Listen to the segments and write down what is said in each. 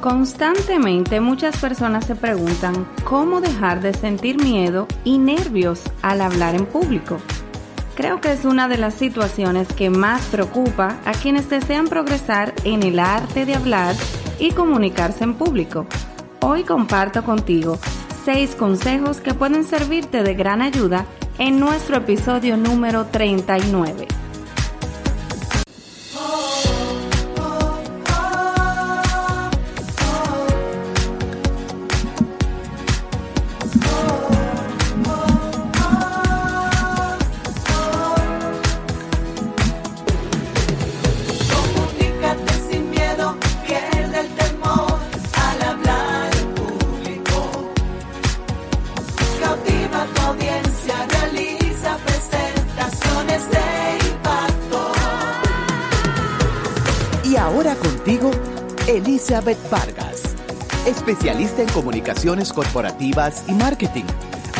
Constantemente muchas personas se preguntan cómo dejar de sentir miedo y nervios al hablar en público. Creo que es una de las situaciones que más preocupa a quienes desean progresar en el arte de hablar y comunicarse en público. Hoy comparto contigo seis consejos que pueden servirte de gran ayuda en nuestro episodio número 39. Elizabeth Vargas, especialista en comunicaciones corporativas y marketing,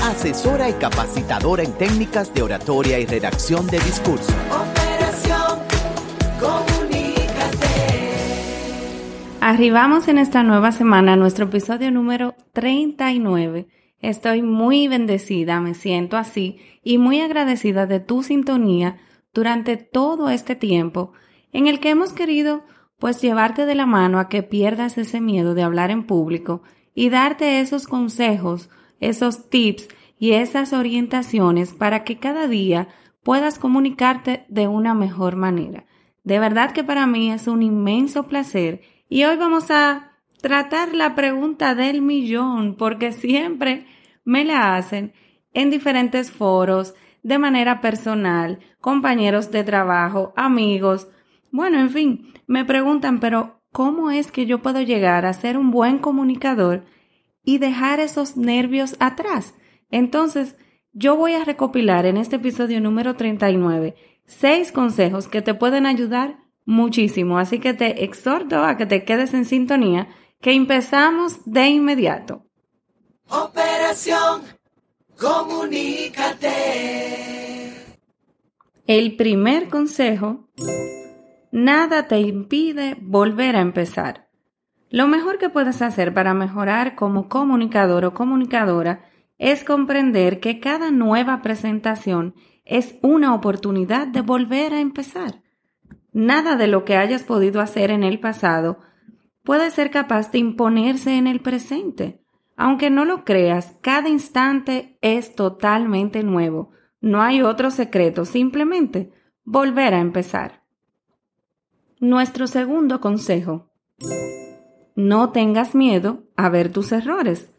asesora y capacitadora en técnicas de oratoria y redacción de discurso. Operación Comunícate. Arribamos en esta nueva semana a nuestro episodio número 39. Estoy muy bendecida, me siento así y muy agradecida de tu sintonía durante todo este tiempo en el que hemos querido pues llevarte de la mano a que pierdas ese miedo de hablar en público y darte esos consejos, esos tips y esas orientaciones para que cada día puedas comunicarte de una mejor manera. De verdad que para mí es un inmenso placer y hoy vamos a tratar la pregunta del millón porque siempre me la hacen en diferentes foros, de manera personal, compañeros de trabajo, amigos, bueno, en fin, me preguntan, pero ¿cómo es que yo puedo llegar a ser un buen comunicador y dejar esos nervios atrás? Entonces, yo voy a recopilar en este episodio número 39 seis consejos que te pueden ayudar muchísimo. Así que te exhorto a que te quedes en sintonía, que empezamos de inmediato. Operación, comunícate. El primer consejo nada te impide volver a empezar. Lo mejor que puedes hacer para mejorar como comunicador o comunicadora es comprender que cada nueva presentación es una oportunidad de volver a empezar. Nada de lo que hayas podido hacer en el pasado puede ser capaz de imponerse en el presente. Aunque no lo creas, cada instante es totalmente nuevo. No hay otro secreto, simplemente volver a empezar. Nuestro segundo consejo. No tengas miedo a ver tus errores.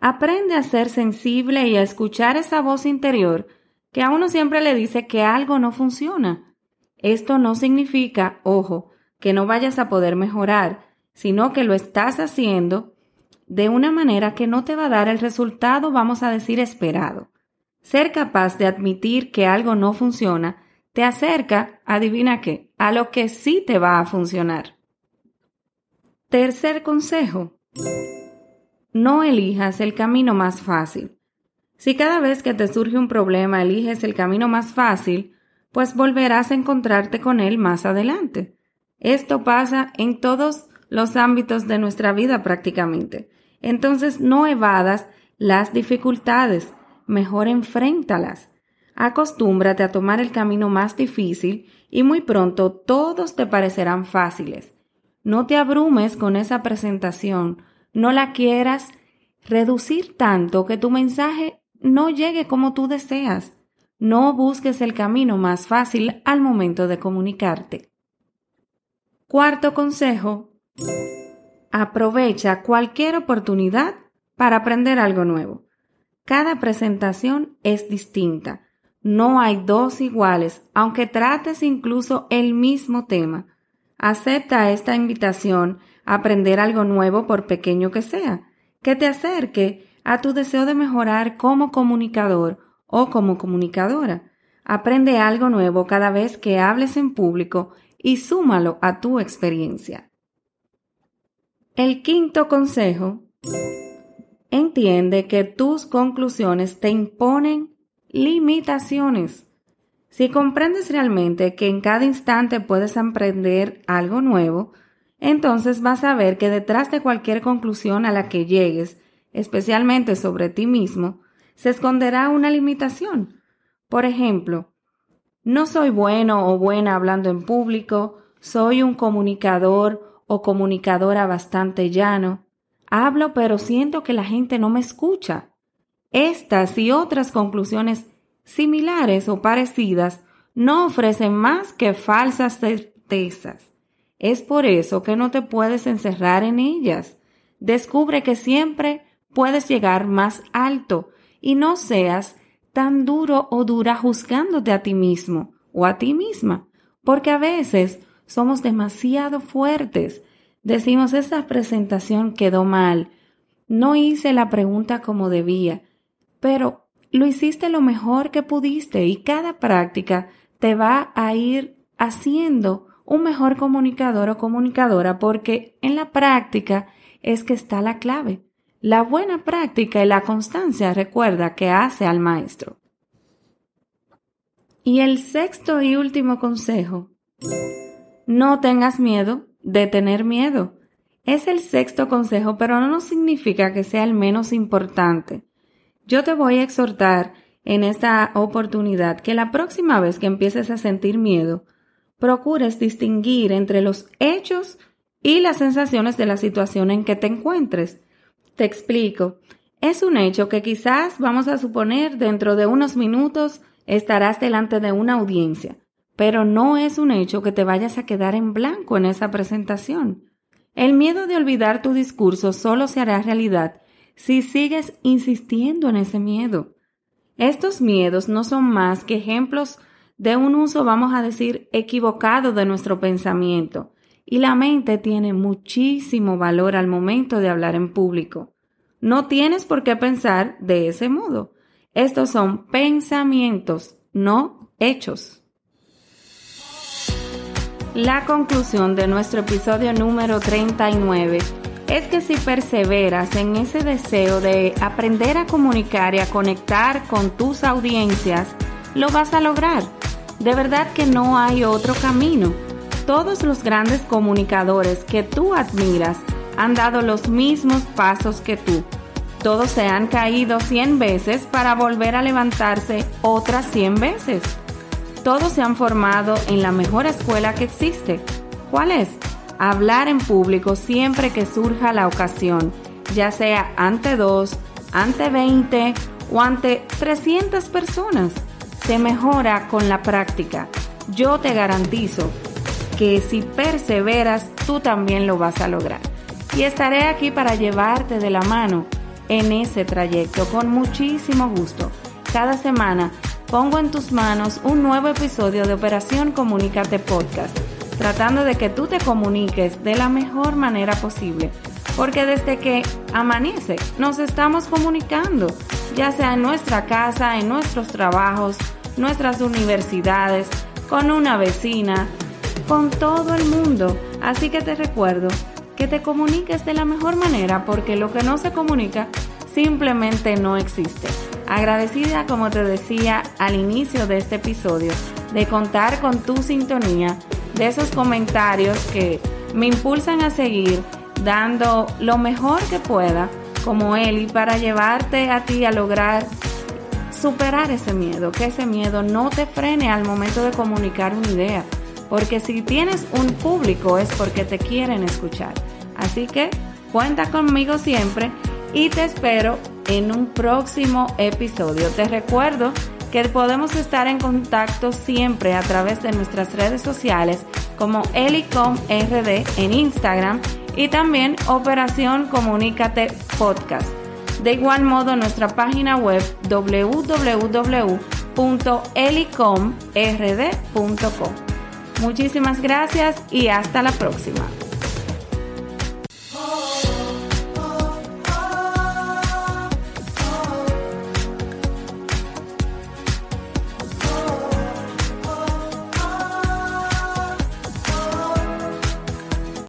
Aprende a ser sensible y a escuchar esa voz interior que a uno siempre le dice que algo no funciona. Esto no significa, ojo, que no vayas a poder mejorar, sino que lo estás haciendo de una manera que no te va a dar el resultado, vamos a decir, esperado. Ser capaz de admitir que algo no funciona te acerca, adivina qué, a lo que sí te va a funcionar. Tercer consejo. No elijas el camino más fácil. Si cada vez que te surge un problema eliges el camino más fácil, pues volverás a encontrarte con él más adelante. Esto pasa en todos los ámbitos de nuestra vida prácticamente. Entonces no evadas las dificultades, mejor enfréntalas. Acostúmbrate a tomar el camino más difícil y muy pronto todos te parecerán fáciles. No te abrumes con esa presentación, no la quieras reducir tanto que tu mensaje no llegue como tú deseas. No busques el camino más fácil al momento de comunicarte. Cuarto consejo. Aprovecha cualquier oportunidad para aprender algo nuevo. Cada presentación es distinta no hay dos iguales, aunque trates incluso el mismo tema. Acepta esta invitación a aprender algo nuevo por pequeño que sea, que te acerque a tu deseo de mejorar como comunicador o como comunicadora. Aprende algo nuevo cada vez que hables en público y súmalo a tu experiencia. El quinto consejo. Entiende que tus conclusiones te imponen limitaciones. Si comprendes realmente que en cada instante puedes aprender algo nuevo, entonces vas a ver que detrás de cualquier conclusión a la que llegues, especialmente sobre ti mismo, se esconderá una limitación. Por ejemplo, no soy bueno o buena hablando en público, soy un comunicador o comunicadora bastante llano, hablo pero siento que la gente no me escucha. Estas y otras conclusiones similares o parecidas no ofrecen más que falsas certezas. Es por eso que no te puedes encerrar en ellas. Descubre que siempre puedes llegar más alto y no seas tan duro o dura juzgándote a ti mismo o a ti misma, porque a veces somos demasiado fuertes. Decimos, esta presentación quedó mal, no hice la pregunta como debía, pero lo hiciste lo mejor que pudiste y cada práctica te va a ir haciendo un mejor comunicador o comunicadora porque en la práctica es que está la clave. La buena práctica y la constancia recuerda que hace al maestro. Y el sexto y último consejo, no tengas miedo de tener miedo. Es el sexto consejo, pero no significa que sea el menos importante. Yo te voy a exhortar en esta oportunidad que la próxima vez que empieces a sentir miedo, procures distinguir entre los hechos y las sensaciones de la situación en que te encuentres. Te explico. Es un hecho que quizás vamos a suponer dentro de unos minutos estarás delante de una audiencia, pero no es un hecho que te vayas a quedar en blanco en esa presentación. El miedo de olvidar tu discurso solo se hará realidad si sigues insistiendo en ese miedo. Estos miedos no son más que ejemplos de un uso, vamos a decir, equivocado de nuestro pensamiento, y la mente tiene muchísimo valor al momento de hablar en público. No tienes por qué pensar de ese modo. Estos son pensamientos, no hechos. La conclusión de nuestro episodio número 39 es que si perseveras en ese deseo de aprender a comunicar y a conectar con tus audiencias, lo vas a lograr. De verdad que no hay otro camino. Todos los grandes comunicadores que tú admiras han dado los mismos pasos que tú. Todos se han caído 100 veces para volver a levantarse otras 100 veces. Todos se han formado en la mejor escuela que existe. ¿Cuál es? Hablar en público siempre que surja la ocasión, ya sea ante dos, ante 20 o ante 300 personas. Se mejora con la práctica. Yo te garantizo que si perseveras, tú también lo vas a lograr. Y estaré aquí para llevarte de la mano en ese trayecto con muchísimo gusto. Cada semana pongo en tus manos un nuevo episodio de Operación Comunícate Podcast tratando de que tú te comuniques de la mejor manera posible. Porque desde que amanece nos estamos comunicando, ya sea en nuestra casa, en nuestros trabajos, nuestras universidades, con una vecina, con todo el mundo. Así que te recuerdo que te comuniques de la mejor manera porque lo que no se comunica simplemente no existe. Agradecida, como te decía al inicio de este episodio, de contar con tu sintonía de esos comentarios que me impulsan a seguir dando lo mejor que pueda como Eli para llevarte a ti a lograr superar ese miedo, que ese miedo no te frene al momento de comunicar una idea, porque si tienes un público es porque te quieren escuchar. Así que cuenta conmigo siempre y te espero en un próximo episodio. Te recuerdo que podemos estar en contacto siempre a través de nuestras redes sociales como Elicom RD en Instagram y también Operación Comunícate Podcast. De igual modo, nuestra página web www.elicomrd.com. Muchísimas gracias y hasta la próxima.